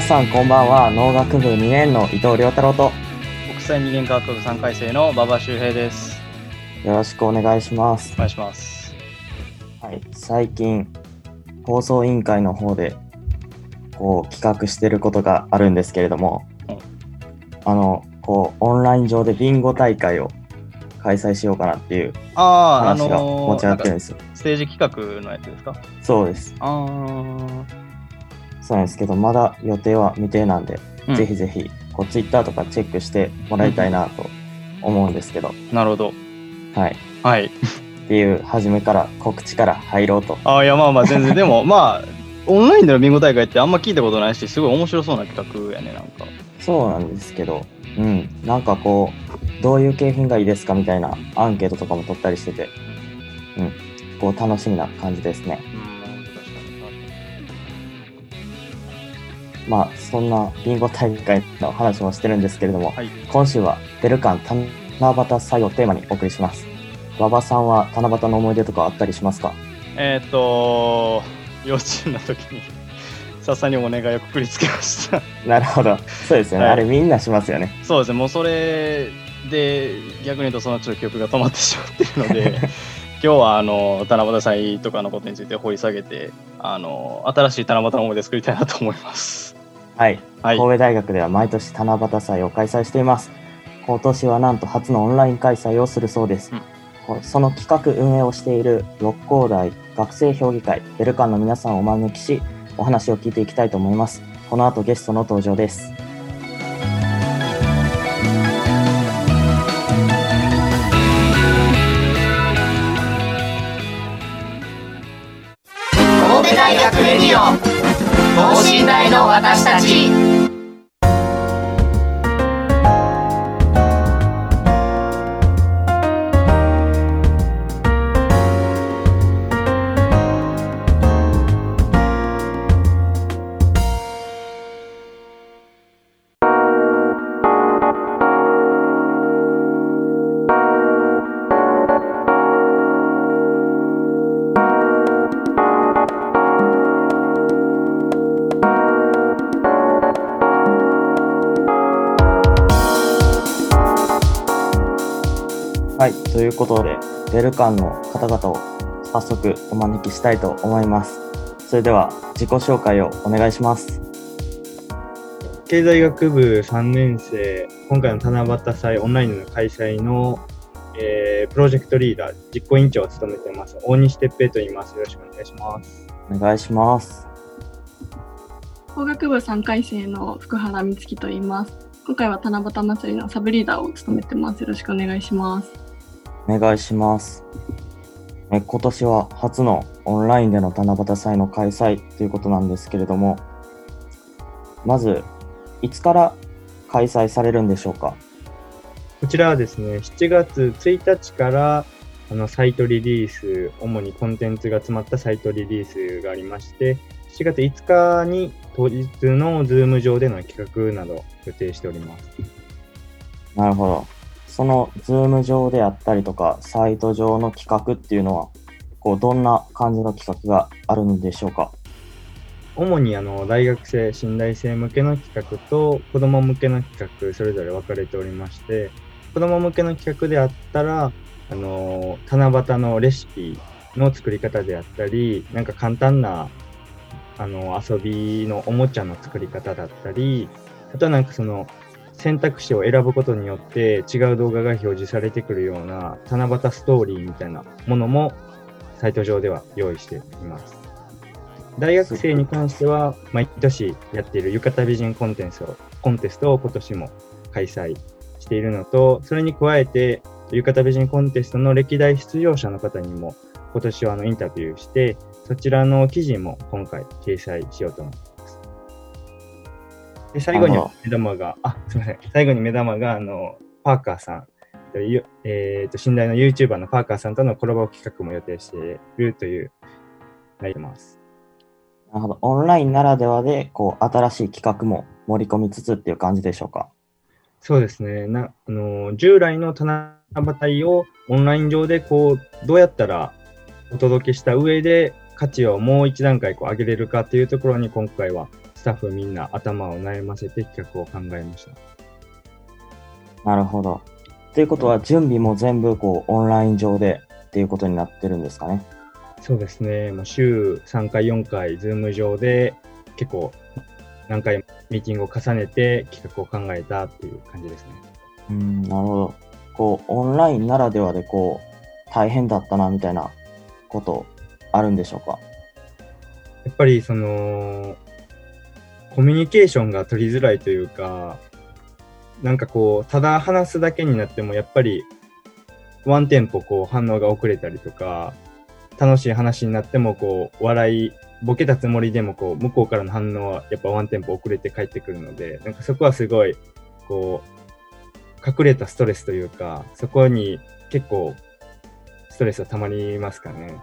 皆さんこんばんは。農学部2年の伊藤亮太郎と。国際二元科学部3回生の馬場周平です。よろしくお願いします。お願いします。はい。最近放送委員会の方でこう企画してることがあるんですけれども、うん。あのこうオンライン上でビンゴ大会を開催しようかなっていうあああ話がの持ち上がってるんー、ですよ、ステージ企画のやつですか？そうです。あそうなんですけどまだ予定は未定なんで、あ、ぜひぜひこうツイッターとかチェックしてもらいたいなと思うんですけど、なるほど。はい。はい。っていう初めから告知から入ろうと。ああいやまあまあ全然。でも まあオンラインでのビンゴ大会ってあんま聞いたことないしすごい面白そうな企画やねなんか。そうなんですけど、うん、なんかこう、どういう景品がいいですかみたいなアンケートとかも取ったりしてて、うん、こう楽しみな感じですね。うんまあ、そんなビンゴ大会の話もしてるんですけれども、はい今週はベルカン七夕祭をテーマにお送りします。馬場さんは七夕の思い出とかあったりしますか？にえーっと幼稚園の時に 笹にお願いをくくりつけましたなるほど。そうですよね。はいあれみんなしますよね。そうですねもうそれで逆に言うとそのちょっと記憶が止まってしまっているので 今日はあの七夕祭とかのことについて掘り下げてあの新しい七夕の思い出作りたいなと思います。はい。はい、神戸大学では毎年七夕祭を開催しています。今年はなんと初のオンライン開催をするそうです。うんこその企画運営をしている六甲大学生評議会ベルカンの皆さんをお招きし、お話を聞いていきたいと思います。この後ゲストの登場です。大学レディオ等身大の私たち。い。ということで、ベルカンの方々を早速お招きしたいと思います。それでは自己紹介をお願いします。経済学部3年生、今回の七夕祭オンラインの開催の、えープロジェクトリーダー、実行委員長を務めています、大西哲平と言います。よろしくお願いします。お願いします。工学部3回生の福原美月と言います。今回は七夕祭りのサブリーダーを務めてます。よろしくお願いします。お願いします。え今年は初のオンラインでの七夕祭の開催ということなんですけれども、まず、いつから開催されるんでしょうか？こちらはですね、7月1日からあのサイトリリース、主にコンテンツが詰まったサイトリリースがありまして、7月5日に当日の Zoom 上での企画など予定しております。なるほど。そのズーム上であったりとか、サイト上の企画っていうのは、こう、どんな感じの企画があるんでしょうか？主にあの大学生、新大生向けの企画と子供向けの企画、それぞれ分かれておりまして、子供向けの企画であったら、あの七夕のレシピの作り方であったり、なんか簡単なあの遊びのおもちゃの作り方だったり、あとはなんかその選択肢を選ぶことによって違う動画が表示されてくるような七夕ストーリーみたいなものもサイト上では用意しています。大学生に関しては毎年やっている浴衣美人コンテンツをコンテストを今年も開催しているのと、それに加えて浴衣美人コンテストの歴代出場者の方にも今年はあのインタビューして、そちらの記事も今回掲載しようと思います。で最後に目玉が、あ、すみません。最後に目玉が、あの、パーカーさん、えっ、ー、と、信頼の YouTuber のパーカーさんとのコラボ企画も予定しているという、なります。なるほど。オンラインならではで、こう、新しい企画も盛り込みつつっていう感じでしょうか？そうですね。なあの従来の七夕をオンライン上でこうどうやったらお届けした上で価値をもう一段階こう上げれるかっていうところに今回はスタッフみんな頭を悩ませて企画を考えました。なるほど。ということは準備も全部こうオンライン上でっていうことになってるんですかね？そうですね。もう週3回、4回、 Zoom 上で結構何回ミーティングを重ねて企画を考えたっていう感じですね。うん、なるほど。こう、オンラインならではでこう、大変だったなみたいなことあるんでしょうか？やっぱりその、コミュニケーションが取りづらいというか、なんかこう、ただ話すだけになっても、やっぱり、ワンテンポこう反応が遅れたりとか、楽しい話になっても、こう、笑い、ボケたつもりでも、こう、向こうからの反応はやっぱワンテンポ遅れて帰ってくるので、なんかそこはすごい、こう、隠れたストレスというか、そこに結構、ストレスはたまりますかね。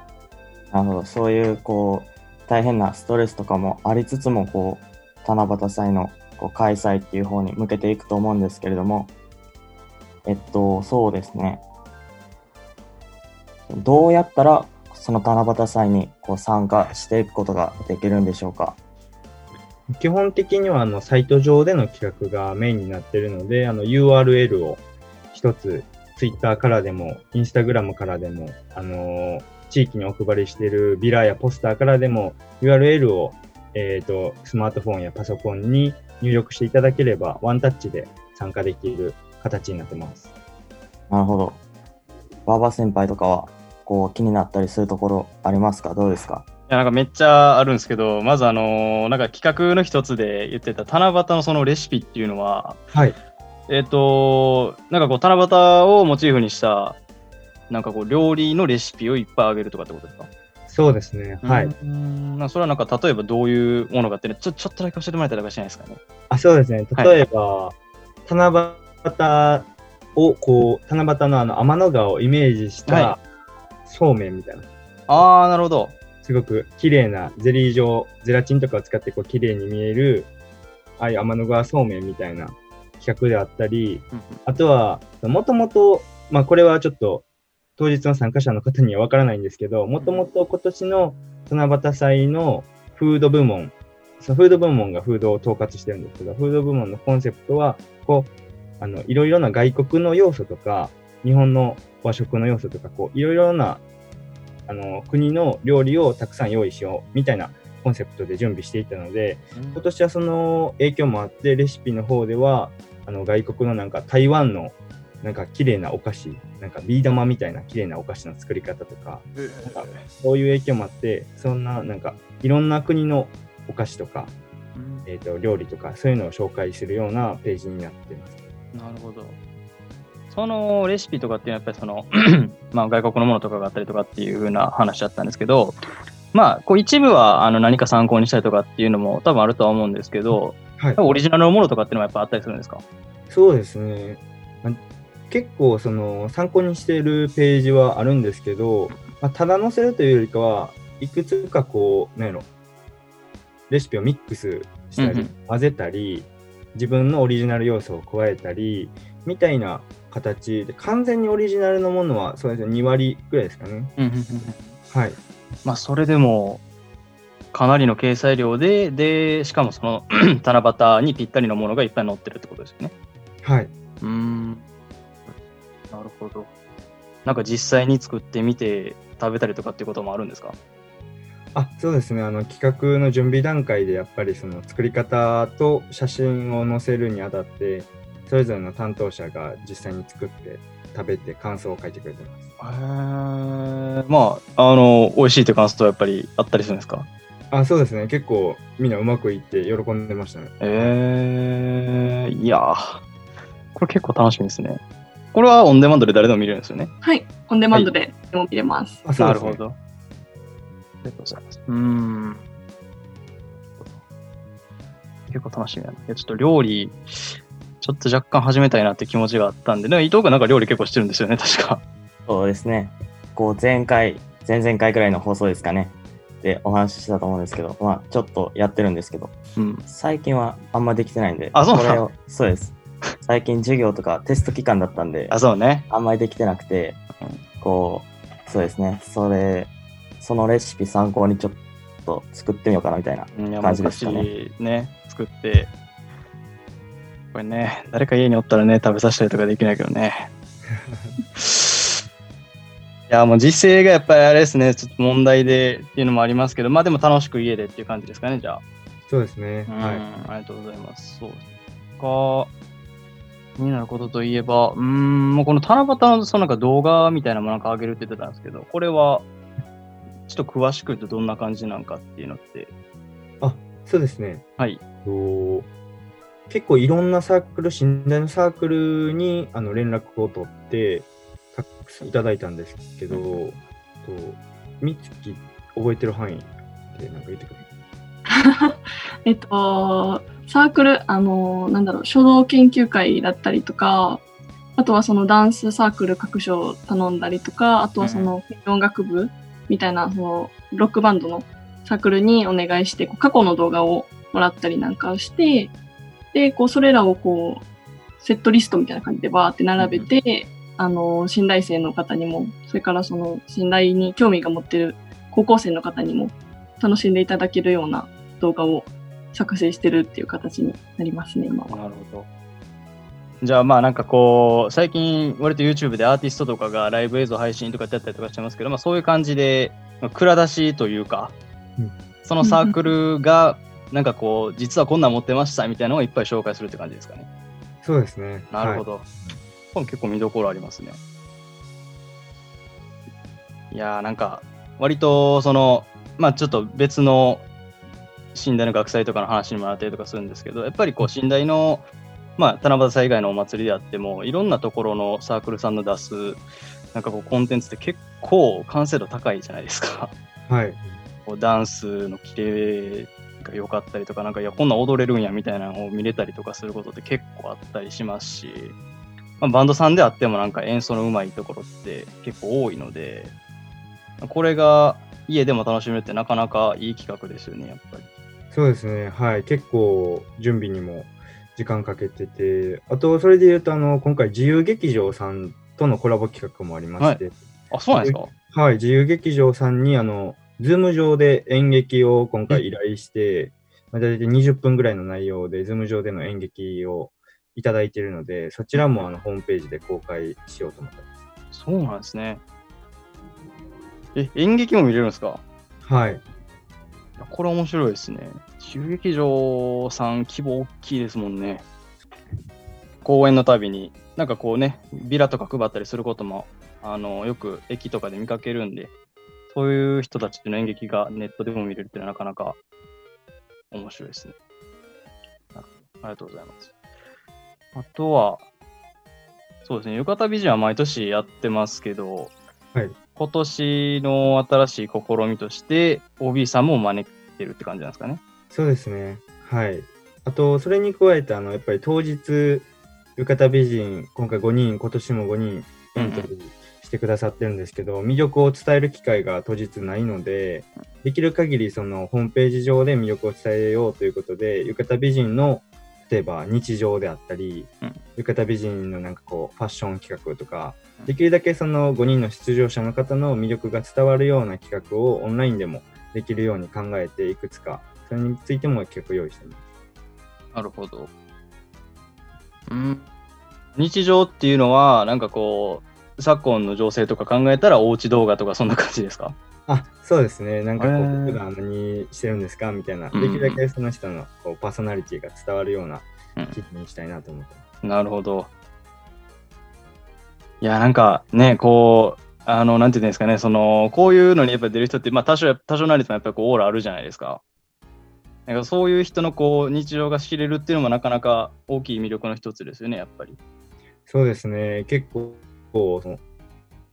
なるほど。そういう、こう、大変なストレスとかもありつつも、こう、七夕祭のこう開催っていう方に向けていくと思うんですけれども、えっと、そうですね。どうやったらその七夕祭にこう参加していくことができるんでしょうか？基本的にはあのサイト上での企画がメインになっているので、あの URL を一つ Twitter からでも、Instagram からでも、あのー、地域にお配りしているビラやポスターからでも URL をえっ、ー、と、スマートフォンやパソコンに入力していただければ、ワンタッチで参加できる形になってます。なるほど。馬場先輩とかは、こう、気になったりするところありますか？どうですか？いや、なんかめっちゃあるんですけど、まずあのー、なんか企画の一つで言ってた七夕のそのレシピっていうのは、はい。えっ、ー、と、なんかこう、七夕をモチーフにした、なんかこう、料理のレシピをいっぱいあげるとかってことですか？そうですね。はい。うんそれはなんか、例えばどういうものがあって、ね、ちょちょっとだけ教えてもらえたらしないですかね。あ、そうですね。例えば、はい、七夕を、こう、七夕のあの天の川をイメージしたそうめんみたいな。はい、ああ、なるほど。すごく綺麗なゼリー状、ゼラチンとかを使ってこう綺麗に見える、ああいう天の川そうめんみたいな企画であったり、あとは、もともと、まあこれはちょっと当日の参加者の方にはわからないんですけど、もともと今年の七夕祭のフード部門、そのフード部門がフードを統括してるんですけど、フード部門のコンセプトは、こう、あの、いろいろな外国の要素とか、日本の和食の要素とか、こう、いろいろな、あの、国の料理をたくさん用意しよう、みたいなコンセプトで準備していたので、今年はその影響もあって、レシピの方では、あの、外国のなんか台湾のなんか綺麗なお菓子、なんかビー玉みたいな綺麗なお菓子の作り方とか、なんかそういう影響もあって、そんななんかいろんな国のお菓子とか、えっ、ー、と料理とかそういうのを紹介するようなページになってます。なるほど。そのレシピとかっていうのはやっぱりその まあ外国のものとかがあったりとかっていう風な話だったんですけど、まあこう一部はあの何か参考にしたりとかっていうのも多分あるとは思うんですけど、はい、オリジナルのものとかっていうのはやっぱあったりするんですか？そうですね。結構その参考にしているページはあるんですけど、まあ、ただ載せるというよりかはいくつかこう何やろレシピをミックスしたり、混ぜたり自分のオリジナル要素を加えたりみたいな形で完全にオリジナルのものはそうですね2割ぐらいですかね。はい。まあそれでもかなりの掲載量ででしかもその 七夕にぴったりのものがいっぱい載ってるってことですよね。はい。うんほど。なんか実際に作ってみて食べたりとかっていうこともあるんですか？あそうですねあの企画の準備段階でやっぱりその作り方と写真を載せるにあたってそれぞれの担当者が実際に作って食べて感想を書いてくれてます。へーまあ、あの、美味しいって感想はやっぱりあったりするんですか？あ、そうですね。結構みんなうまくいって喜んでましたね。えー、いやーこれ結構楽しみですね。これはオンデマンドで誰でも見れるんですよね。はい、オンデマンドででも見れます。なるほ。ど。ありがとうございます。うーん。結構楽しみだな。いや、ちょっと料理、ちょっと若干始めたいなって気持ちがあったんで、ね、伊藤君なんか料理結構してるんですよね、確か。そうですね。こう前回、前々回くらいの放送ですかね。でお話ししたと思うんですけど、まあちょっとやってるんですけど、うん。最近はあんまできてないんで、あそうなのこれを、そうです。最近授業とかテスト期間だったんで、あ、そうね。あんまりできてなくてうん、こう、そうですね。それ、そのレシピ参考にちょっと作ってみようかなみたいな。感じですかね昔ね、作って、これね、誰か家におったらね、食べさせたりとかできないけどね。いや、もう実勢がやっぱりあれですね、ちょっと問題でっていうのもありますけど、まあでも楽しく家でっていう感じですかね、じゃあ。そうですね。うん、はい。ありがとうございます。そうか。気になることといえば、うーん、もうこの七夕のそのなんか動画みたいなものなんか上げるって言ってたんですけど、これは、ちょっと詳しく言うとどんな感じなんかっていうのって。そうですね。はい。と結構いろんなサークル、信頼のサークルにあの連絡を取って、たくさんいただいたんですけど、とみつき覚えてる範囲でなんか言ってくれる？えっと、サークル、あの、なんだろう、書道研究会だったりとか、あとはそのダンスサークル各所頼んだりとか、あとはその音楽部みたいな、そのロックバンドのサークルにお願いして、こう過去の動画をもらったりなんかをして、で、こう、それらをこう、セットリストみたいな感じでバーって並べて、あの、信頼生の方にも、それからその信頼に興味が持ってる高校生の方にも楽しんでいただけるような動画を作成してるっていう形になりますね、今は。なるほど。じゃあまあなんかこう、最近割と YouTube でアーティストとかがライブ映像配信とかやったりとかしてますけど、まあそういう感じで、まあ蔵出しというか、うんそのサークルが、なんかこう、実はこんなん持ってましたみたいなのをいっぱい紹介するって感じですかね。そうですね。なるほはいど。これ結構見どころありますね。いやーなんか、割とその、まあちょっと別の寝台の学祭とかの話にもなったりとかするんですけど、やっぱりこう寝台の、まあ七夕祭以外のお祭りであっても、いろんなところのサークルさんの出す、なんかこうコンテンツって結構完成度高いじゃないですか。はい。こうダンスの規定が良かったりとか、なんかいや、こんなん踊れるんやみたいなのを見れたりとかすることって結構あったりしますし、まあ、バンドさんであってもなんか演奏の上手いところって結構多いので、これが家でも楽しめるってなかなかいい企画ですよね、やっぱり。そうですね。はい。結構準備にも時間かけてて、あとそれで言うと、あの、今回自由劇場さんとのコラボ企画もありまして、あ、そうなんですか？はい、自由劇場さんに、あの、 Zoom 上で演劇を今回依頼して、まあ、大体20分ぐらいの内容で、 Zoom 上での演劇をいただいているので、そちらもあのホームページで公開しようと思ってます。そうなんですね。え、演劇も見れるんですか？はい。これ面白いですね。中劇場さん規模大きいですもんね。公演のたびに、なんかこうね、ビラとか配ったりすることも、あの、よく駅とかで見かけるんで、そういう人たちの演劇がネットでも見れるっていうのはなかなか面白いですね。あありがとうございます。あとは、そうですね、浴衣美人は毎年やってますけど、はい今年の新しい試みとして、OB さんも招いてるって感じなんですかね。そうですね。はい。あと、それに加えて、あの、やっぱり当日、浴衣美人、今回5人、今年も5人エントリーしてくださってるんですけど、魅力を伝える機会が当日ないので、できる限りそのホームページ上で魅力を伝えようということで、浴衣美人の例えば日常であったり、うん浴衣美人のなんかこうファッション企画とか、うんできるだけその5人の出場者の方の魅力が伝わるような企画をオンラインでもできるように考えていくつか、それについても企画用意しています。なるほど。うん。日常っていうのは、なんかこう、昨今の情勢とか考えたら、おうち動画とかそんな感じですか？あ、そうですね。なんかこう、普段何してるんですか？みたいな、うんできるだけその人のこうパーソナリティが伝わるようなうん記事にしたいなと思ってます。なるほど。いや、なんかね、こう、あの、なんていうんですかね、その、こういうのにやっぱ出る人って、まあ、多少、多少なりともやっぱりこう、オーラあるじゃないですか。なんかそういう人のこう、日常が知れるっていうのもなかなか大きい魅力の一つですよね、やっぱり。そうですね、結構、こうその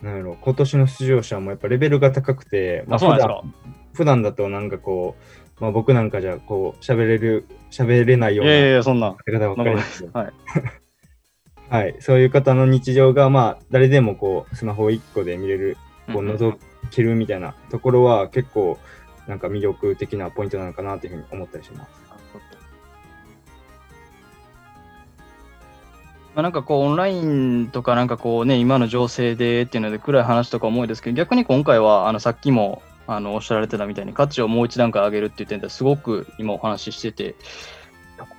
なんやろ今年の出場者もやっぱレベルが高くて、あ、そうなんですか？普段だとなんかこう、まあ、僕なんかじゃこう喋れる喋れないような。方ばっかりですけどはい。はい、そういう方の日常がまあ誰でもこうスマホ1個で見れるこううんうん覗けるみたいなところは結構なんか魅力的なポイントなのかなというふうに思ったりします。まあ、なんかこうオンラインとかなんかこうね今の情勢でっていうので暗い話とか重いですけど逆に今回はあのさっきもあのおっしゃられてたみたいに価値をもう一段階上げるっていう点ですごく今お話ししてて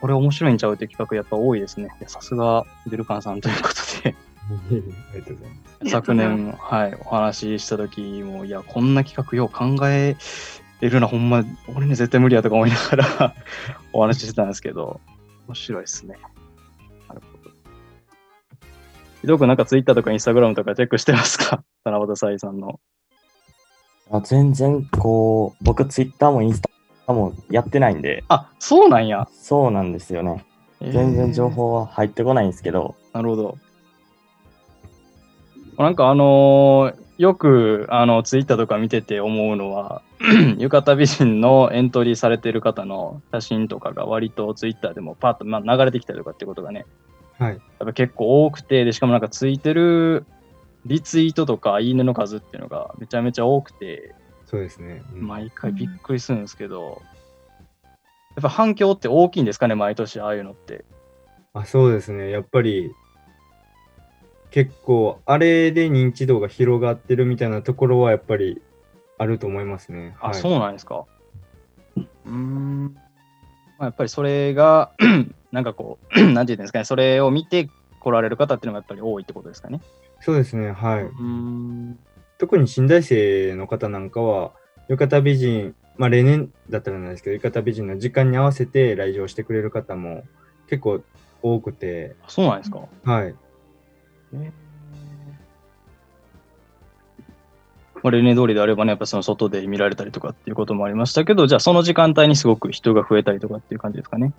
これ面白いんちゃうって企画やっぱ多いですねさすがデルカンさんということで ありがとうございます。昨年はいお話しした時もいやこんな企画よう考えれるなほんま俺に絶対無理やとか思いながら お話ししてたんですけど面白いですねなるほどひどくなんかツイッターとかインスタグラムとかチェックしてますか？七夕さいさんの。あ全然こう、僕ツイッターもインスタもやってないんで、あ、そうなんや。そうなんですよね。全然情報は入ってこないんですけど、なるほど。なんかあのーよくあのツイッターとか見てて思うのは、浴衣美人のエントリーされてる方の写真とかが割とツイッターでもパッと、まあ、流れてきたりとかってことがね、はい。やっぱ結構多くて、でしかもなんかついてるリツイートとかいいねの数っていうのがめちゃめちゃ多くて、そうですね。うん毎回びっくりするんですけど、やっぱ反響って大きいんですかね、毎年ああいうのって。あそうですね。やっぱり、結構、あれで認知度が広がってるみたいなところは、やっぱりあると思いますね。あ、はい、そうなんですか。うーん。まあ、やっぱりそれが、なんかこう、なんていうんですかね、それを見て来られる方っていうのがやっぱり多いってことですかね。そうですね。はい。うーん。特に新大生の方なんかは、浴衣美人、まあ例年だったらなんですけど、浴衣美人の時間に合わせて来場してくれる方も結構多くて、あそうなんですか。はい。まあ、例年通りであればね、やっぱその外で見られたりとかっていうこともありましたけど、じゃあその時間帯にすごく人が増えたりとかっていう感じですかね。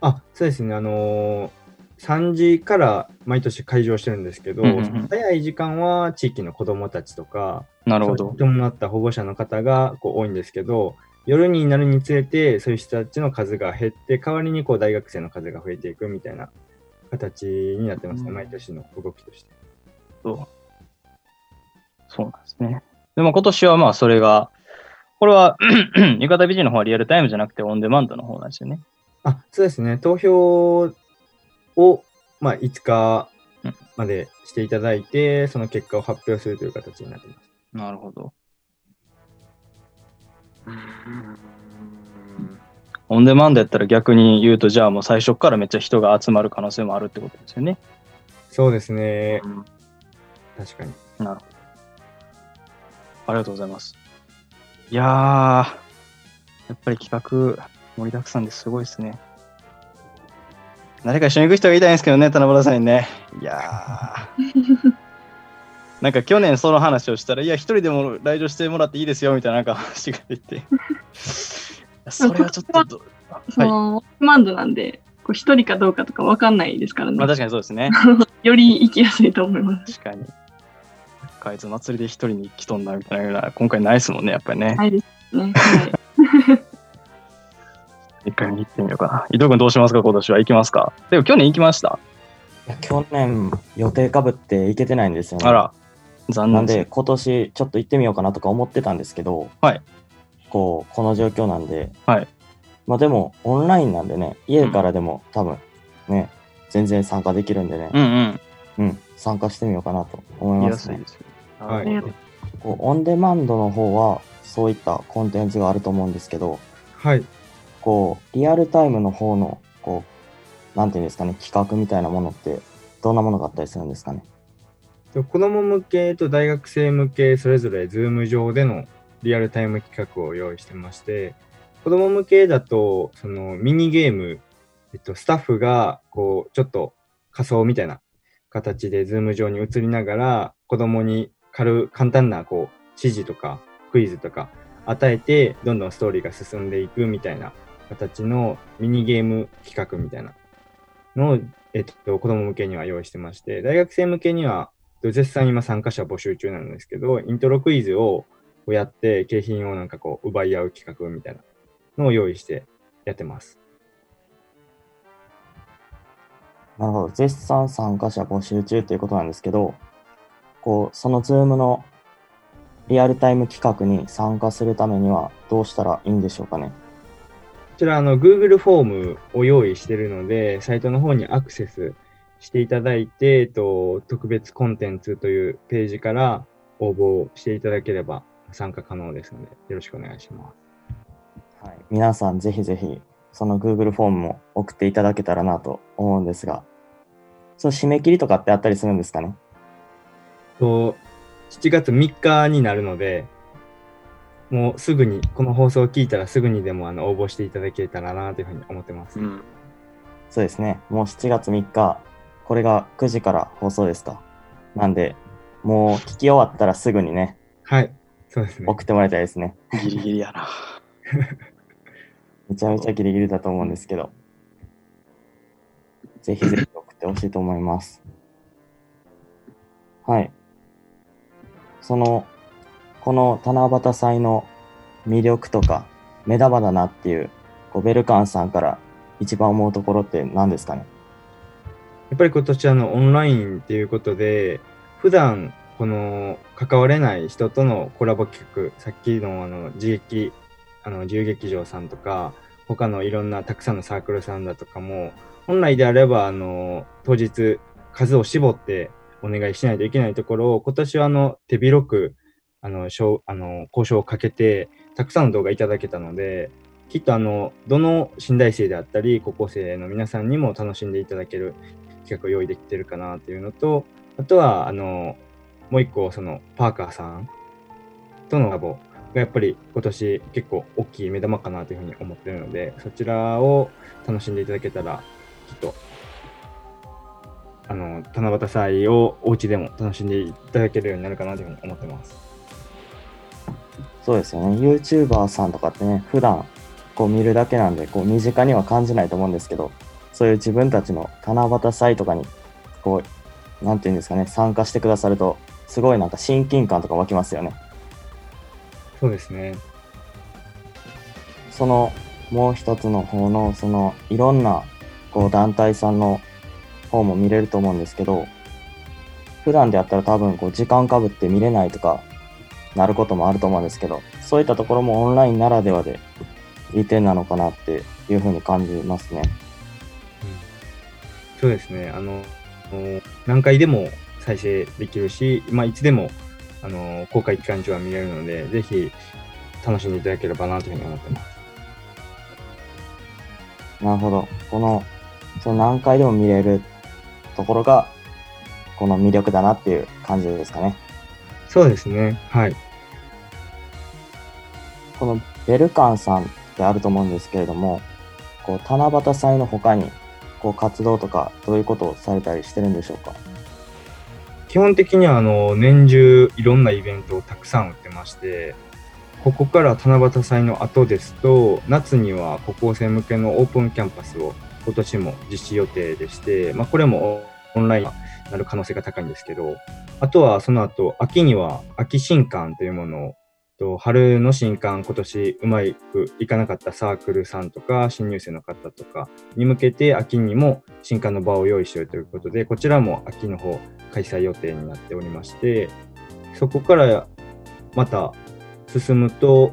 あ、そうですね。あのー3時から毎年会場してるんですけど、うんうんうん早い時間は地域の子どもたちとか、なるほどった保護者の方がこう多いんですけど、夜になるにつれて、そういう人たちの数が減って、代わりにこう大学生の数が増えていくみたいな形になってますね、うん毎年の動きとして。そうそうなんですね。でも今年はまあそれが、これは浴衣美人の方はリアルタイムじゃなくてオンデマンドの方なんですよね。あ、そうですね。投票を、まあ、5日までしていただいて、その結果を発表するという形になっています。なるほど。オンデマンドやったら逆に言うと、じゃあもう最初からめっちゃ人が集まる可能性もあるってことですよね。そうですね。確かに。なるほど。ありがとうございます。いやー、やっぱり企画盛りだくさんですごいですね。誰か一緒に行く人がいたいんですけどね、七夕さんにね。いやー。なんか去年その話をしたら、いや、一人でも来場してもらっていいですよみたいななんか話が出て。それはちょっとど、はい。その、マンドなんで、こう一人かどうかとかわかんないですからね。まあ確かにそうですね。より行きやすいと思います。確かに。あいつ祭りで一人に来とんなみたいなような、今回ないですもんね、やっぱりね。ないですね。はい。一回見に行ってみようかな。伊藤君どうしますか今年は行きますか？でも去年行きました。いや去年予定かぶって行けてないんですよね。あら、残念なんで今年ちょっと行ってみようかなとか思ってたんですけど、はいこう、この状況なんで、はいまあでもオンラインなんでね、家からでも多分ね、全然参加できるんでね、うんうん。うん、参加してみようかなと思いますね。いですよ。はいこうオンデマンドの方はそういったコンテンツがあると思うんですけど、はい。こう、リアルタイムの方の、こう、なんていうんですかね、企画みたいなものって、どんなものがあったりするんですかね？と子供向けと大学生向け、それぞれ Zoom 上でのリアルタイム企画を用意してまして、子供向けだと、そのミニゲーム、えっと、スタッフが、こう、ちょっと仮装みたいな形で Zoom 上に映りながら、子供に軽簡単なこう指示とかクイズとか与えて、どんどんストーリーが進んでいくみたいな形のミニゲーム企画みたいなのを、えっと、子供向けには用意してまして、大学生向けには、絶賛今参加者募集中なんですけど、イントロクイズをやって、景品をなんかこう、奪い合う企画みたいなのを用意してやってます。なるほど。絶賛参加者募集中ということなんですけど、こう、その Zoom のリアルタイム企画に参加するためにはどうしたらいいんでしょうかね？こちら、あの、Google フォームを用意しているので、サイトの方にアクセスしていただいて、えっと、特別コンテンツというページから応募していただければ参加可能ですので、よろしくお願いします。はい。皆さんぜひぜひ、その Google フォームも送っていただけたらなと思うんですが、その締め切りとかってあったりするんですかね？と、7月3日になるので、もうすぐに、この放送を聞いたらすぐにでもあの応募していただけたらなというふうに思ってます。うん。そうですね。もう7月3日、これが9時から放送ですか。なんで、もう聞き終わったらすぐにね、はい。そうですね。送ってもらいたいですね。ギリギリやな。めちゃめちゃギリギリだと思うんですけど、ぜひぜひ送ってほしいと思います。はい。その、この七夕祭の魅力とか、目玉だなっていう、こうベルカンさんから一番思うところって何ですかね？やっぱり今年あのオンラインっていうことで、普段この関われない人とのコラボ企画、さっきのあの自劇、あの自由劇場さんとか、他のいろんなたくさんのサークルさんだとかも、本来であればあの当日数を絞ってお願いしないといけないところを、今年はあの手広くあのしょあの交渉をかけて、たくさんの動画いただけたので、きっとあのどの新大生であったり、高校生の皆さんにも楽しんでいただける企画を用意できてるかなっていうのと、あとは、あの、もう一個、その、パーカーさんとのラボがやっぱり今年結構大きい目玉かなというふうに思ってるので、そちらを楽しんでいただけたら、きっと、あの、七夕祭をお家でも楽しんでいただけるようになるかなというふうに思ってます。そうですよね。YouTuber さんとかってね、普段こう見るだけなんで、こう身近には感じないと思うんですけど、そういう自分たちの七夕祭とかに、こう、なんていうんですかね、参加してくださると、すごいなんか親近感とか湧きますよね。そうですね。そのもう一つの方の、そのいろんなこう団体さんの方も見れると思うんですけど、普段でやったら多分こう時間かぶって見れないとかなることもあると思うんですけど、そういったところもオンラインならではでいい点なのかなっていうふうに感じますね。そうですね。あの、何回でも再生できるし、まあ、いつでも、あの、公開期間中は見れるので、ぜひ楽しんでいただければなというふうに思ってます。なるほど。この、その何回でも見れるところが、この魅力だなっていう感じですかね。そうですね。はい。このベルカンさんってあると思うんですけれども、こう七夕祭の他にこう活動とかどういうことをされたりしてるんでしょうか？基本的には、あの、年中いろんなイベントをたくさん売ってまして、ここから七夕祭の後ですと、夏には高校生向けのオープンキャンパスを今年も実施予定でして、まあ、これもオンラインになる可能性が高いんですけど、あとはその後、秋には秋新刊というものを、と春の新刊、今年うまくいかなかったサークルさんとか、新入生の方とかに向けて、秋にも新刊の場を用意しているということで、こちらも秋の方、開催予定になっておりまして、そこからまた進むと、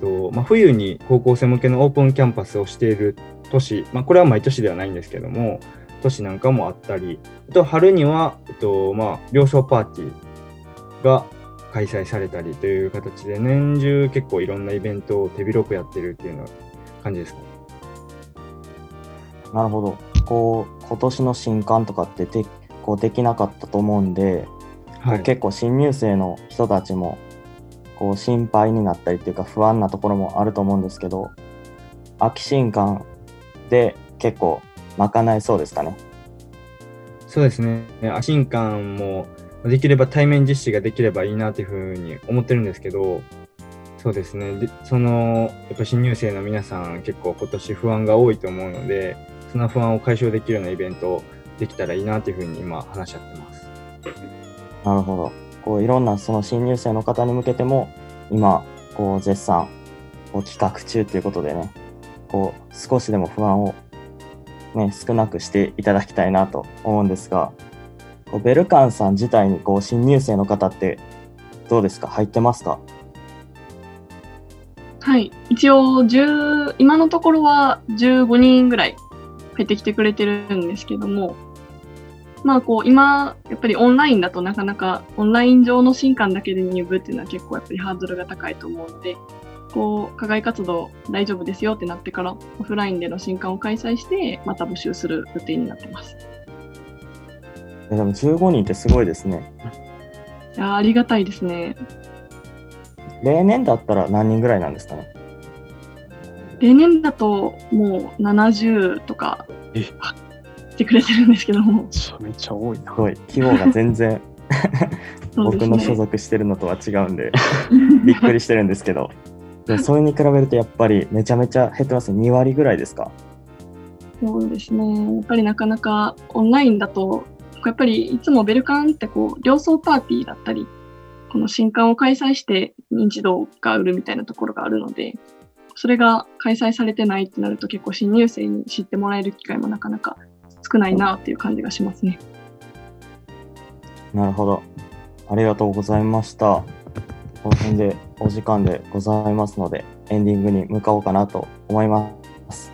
とまあ、冬に高校生向けのオープンキャンパスをしている年、まあ、これは毎年ではないんですけども、年なんかもあったり、あと春には、えっとまあ、両層パーティーが開催されたりという形で、年中結構いろんなイベントを手広くやってるっていうの感じですね。なるほど。こう、今年の新刊とかってでこうできなかったと思うんで、はい。結構新入生の人たちもこう心配になったりっていうか不安なところもあると思うんですけど、秋新刊で結構賄えそうですかね？そうですね。ア新館もできれば対面実施ができればいいなというふうに思ってるんですけど、そうですね。でその、やっぱ新入生の皆さん結構今年不安が多いと思うので、その不安を解消できるようなイベントをできたらいいなというふうに今話し合ってます。なるほど。こういろんなその新入生の方に向けても、今、こう絶賛、こう企画中ということでね、こう少しでも不安を、ね、少なくしていただきたいなと思うんですが、こうベルカンさん自体にこう新入生の方ってどうですか？入ってますか？はい。一応、10、今のところは15人ぐらい入ってきてくれてるんですけども、まあこう、今、やっぱりオンラインだとなかなか、オンライン上の新刊だけで入部っていうのは結構やっぱりハードルが高いと思うので、こう、課外活動大丈夫ですよってなってから、オフラインでの新刊を開催して、また募集する予定になってます。えでも15人ってすごいですね。いやーありがたいですね。例年だったら何人ぐらいなんですかね？例年だともう70とかえしてくれてるんですけども、めちゃめちゃ多いなす。ごい。規模が全然 僕の所ね。属してるのとは違うんで、びっくりしてるんですけど。でもそれに比べるとやっぱりめちゃめちゃ減ってますね。2割ぐらいですか？そうですね。やっぱりなかなかオンラインだと、やっぱりいつもベルカンってこう、両層パーティーだったり、この新刊を開催して認知度が売るみたいなところがあるので、それが開催されてないってなると結構新入生に知ってもらえる機会もなかなか少ないなっていう感じがしますね。なるほど。ありがとうございました。この辺でお時間でございますので、エンディングに向かおうかなと思います。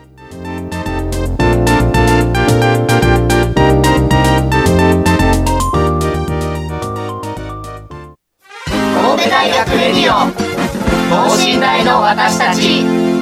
神戸大学レディオ等身大の私たち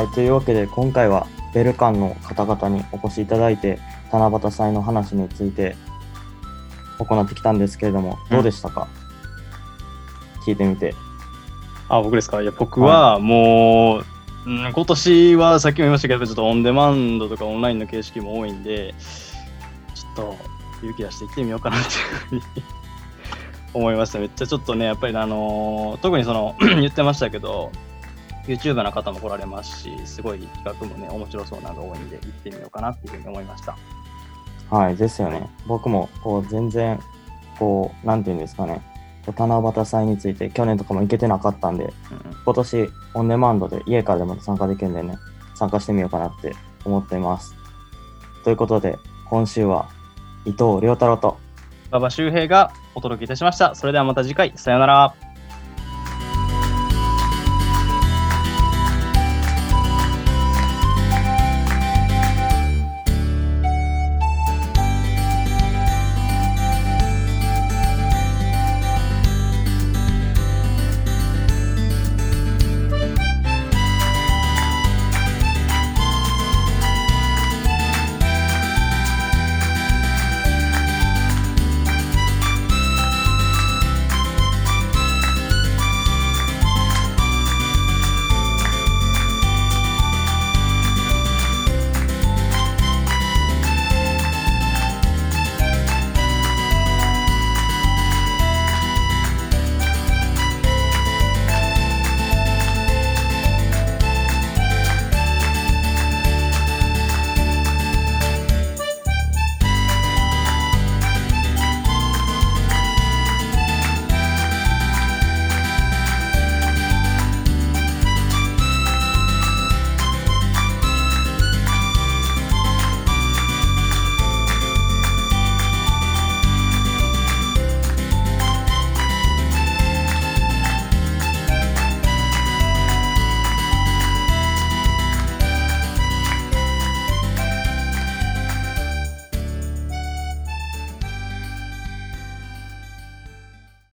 はい、というわけで今回はベルカンの方々にお越しいただいて、七夕祭の話について行ってきたんですけれども、どうでしたか、聞いてみて。あ、僕ですか？いや、僕はもう、うん、今年はさっきも言いましたけど、ちょっとオンデマンドとかオンラインの形式も多いんで、ちょっと勇気出して行ってみようかなっていうふうに 思いました。めっちゃちょっとね、やっぱりあのー特にその 言ってましたけど、YouTuber の方も来られますし、すごい企画もね、面白そうなのが多いんで、行ってみようかなっていうふうに思いました。はい、ですよね。僕もこう全然、こう、なんていうんですかね、七夕祭について去年とかも行けてなかったんで、うん今年オンデマンドで家からでも参加できるんでね、参加してみようかなって思っています。ということで、今週は伊藤亮太郎と馬場周平がお届けいたしました。それではまた次回、さようなら。